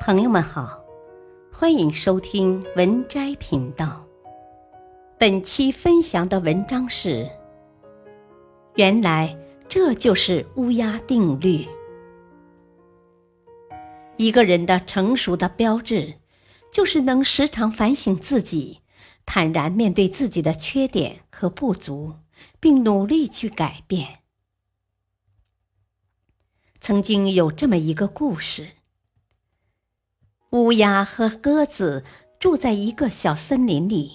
朋友们好，欢迎收听文摘频道。本期分享的文章是：原来这就是乌鸦定律。一个人的成熟的标志，就是能时常反省自己，坦然面对自己的缺点和不足，并努力去改变。曾经有这么一个故事。乌鸦和鸽子住在一个小森林里。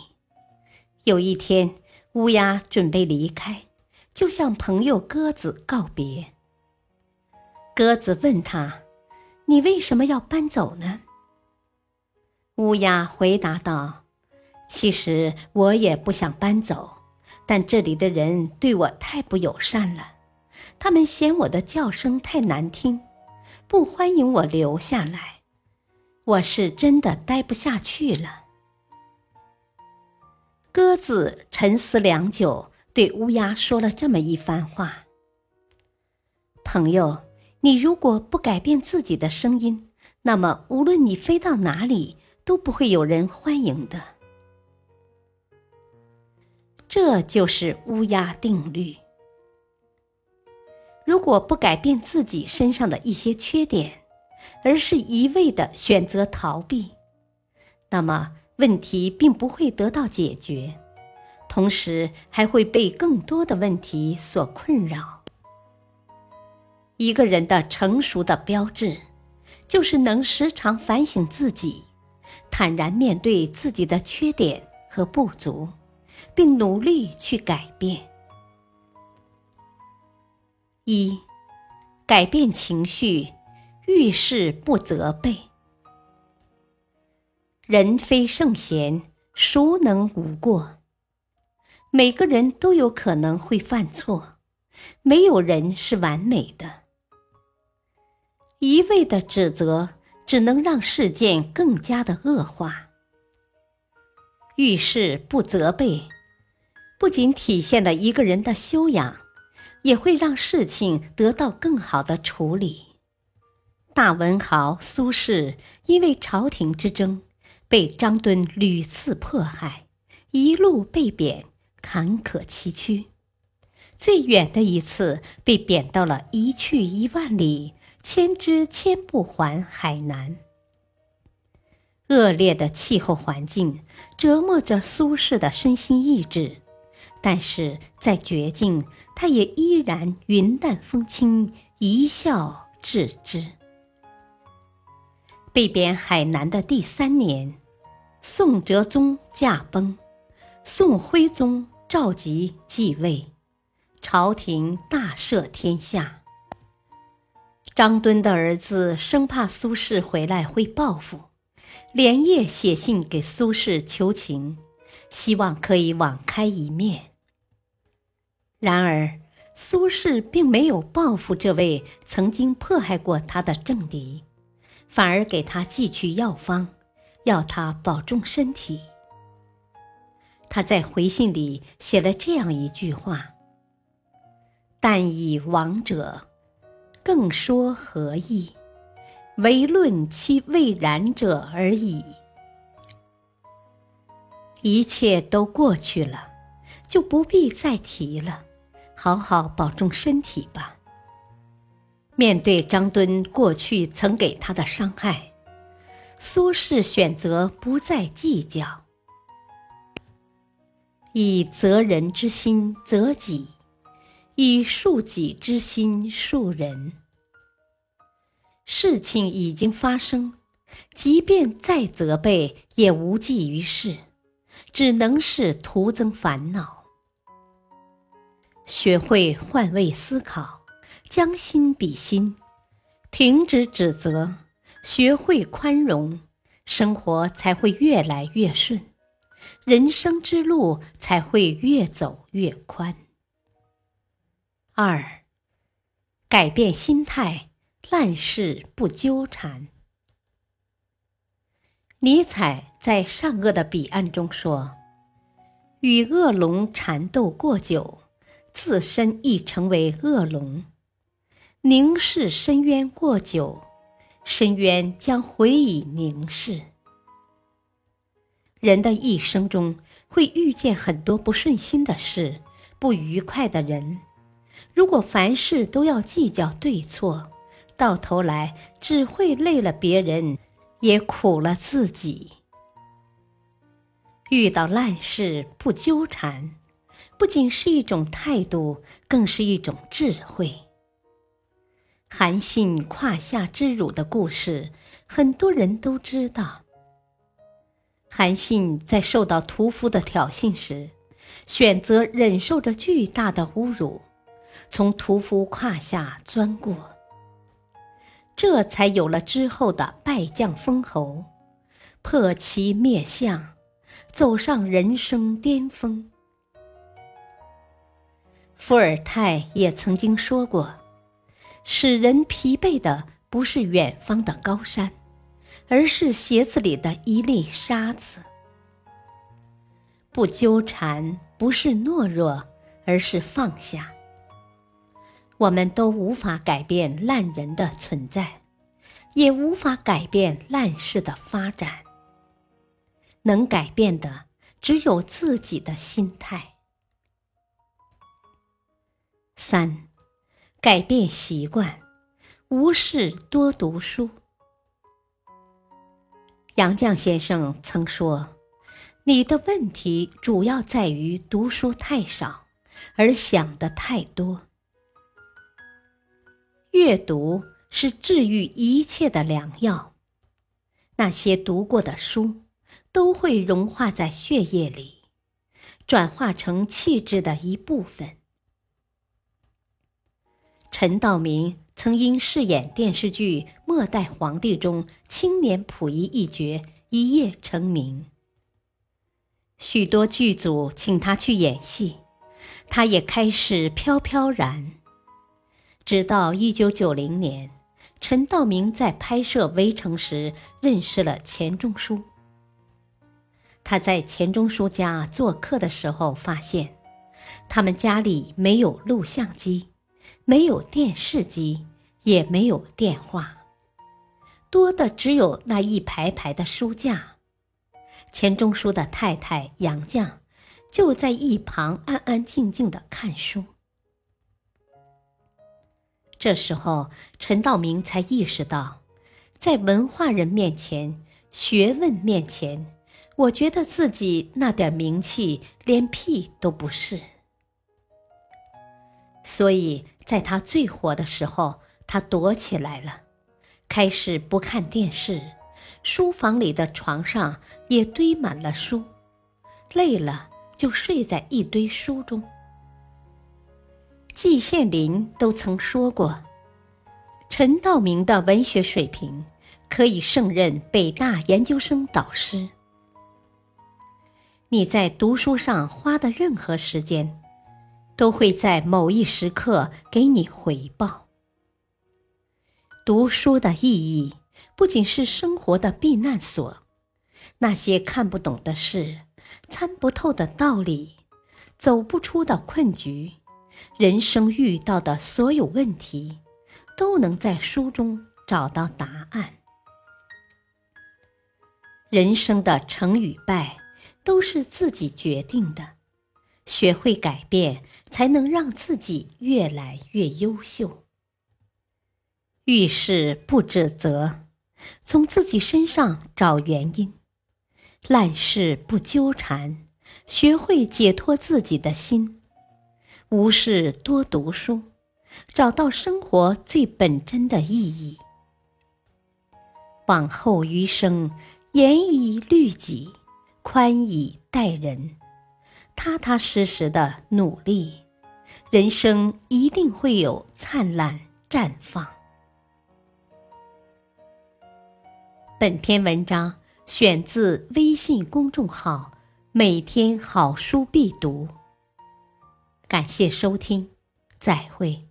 有一天，乌鸦准备离开，就向朋友鸽子告别。鸽子问他：“你为什么要搬走呢？”乌鸦回答道：“其实我也不想搬走，但这里的人对我太不友善了，他们嫌我的叫声太难听，不欢迎我留下来。”我是真的待不下去了。鸽子沉思良久，对乌鸦说了这么一番话：“朋友，你如果不改变自己的声音，那么无论你飞到哪里，都不会有人欢迎的。这就是乌鸦定律。如果不改变自己身上的一些缺点，而是一味的选择逃避，那么问题并不会得到解决，同时还会被更多的问题所困扰。一个人的成熟的标志，就是能时常反省自己，坦然面对自己的缺点和不足，并努力去改变。一，改变情绪。遇事不责备，人非圣贤，孰能无过？每个人都有可能会犯错，没有人是完美的。一味的指责，只能让事件更加的恶化。遇事不责备，不仅体现了一个人的修养，也会让事情得到更好的处理。大文豪苏轼因为朝廷之争，被张敦屡次迫害，一路被贬，坎坷崎岖。最远的一次被贬到了一去一万里，千之千不还海南。恶劣的气候环境折磨着苏轼的身心意志，但是在绝境，他也依然云淡风轻，一笑置之。被贬海南的第三年，宋哲宗驾崩，宋徽宗赵佶继位，朝廷大赦天下。张敦的儿子生怕苏轼回来会报复，连夜写信给苏轼求情，希望可以网开一面。然而，苏轼并没有报复这位曾经迫害过他的政敌。反而给他寄去药方，要他保重身体。他在回信里写了这样一句话：“但以亡者，更说何意？唯论其未然者而已。一切都过去了，就不必再提了。好好保重身体吧。”面对张敦过去曾给他的伤害，苏轼选择不再计较，以责人之心责己，以恕己之心恕人。事情已经发生，即便再责备也无济于事，只能是徒增烦恼。学会换位思考。将心比心，停止指责，学会宽容，生活才会越来越顺，人生之路才会越走越宽。二，改变心态，烂事不纠缠。尼采在《善恶的彼岸》中说：“与恶龙缠斗过久，自身亦成为恶龙。”凝视深渊过久，深渊将回以凝视。人的一生中会遇见很多不顺心的事、不愉快的人。如果凡事都要计较对错，到头来只会累了别人，也苦了自己。遇到烂事不纠缠，不仅是一种态度，更是一种智慧。韩信胯下之辱的故事，很多人都知道。韩信在受到屠夫的挑衅时，选择忍受着巨大的侮辱，从屠夫胯下钻过，这才有了之后的败将封侯、破旗灭相，走上人生巅峰。伏尔泰也曾经说过。使人疲惫的不是远方的高山，而是鞋子里的一粒沙子。不纠缠不是懦弱，而是放下。我们都无法改变烂人的存在，也无法改变烂事的发展。能改变的只有自己的心态。三。改变习惯，无事多读书。杨绛先生曾说：“你的问题主要在于读书太少，而想的太多。阅读是治愈一切的良药。那些读过的书，都会融化在血液里，转化成气质的一部分。”陈道明曾因饰演电视剧《末代皇帝》中青年溥仪一角一夜成名。许多剧组请他去演戏，他也开始飘飘然。直到一九九零年，陈道明在拍摄《围城》时认识了钱钟书。他在钱钟书家做客的时候，发现他们家里没有录像机。没有电视机，也没有电话，多的只有那一排排的书架。钱钟书的太太杨绛就在一旁安安静静的看书。这时候，陈道明才意识到，在文化人面前、学问面前，我觉得自己那点名气连屁都不是。所以。在他最火的时候，他躲起来了，开始不看电视，书房里的床上也堆满了书，累了就睡在一堆书中。季羡林都曾说过，陈道明的文学水平可以胜任北大研究生导师。你在读书上花的任何时间。都会在某一时刻给你回报。读书的意义不仅是生活的避难所，那些看不懂的事、参不透的道理、走不出的困局，人生遇到的所有问题，都能在书中找到答案。人生的成与败，都是自己决定的。学会改变，才能让自己越来越优秀。遇事不指责，从自己身上找原因；烂事不纠缠，学会解脱自己的心。无事多读书，找到生活最本真的意义。往后余生，严以律己，宽以待人。踏踏实实的努力，人生一定会有灿烂绽放。本篇文章选自微信公众号“每天好书必读”。感谢收听，再会。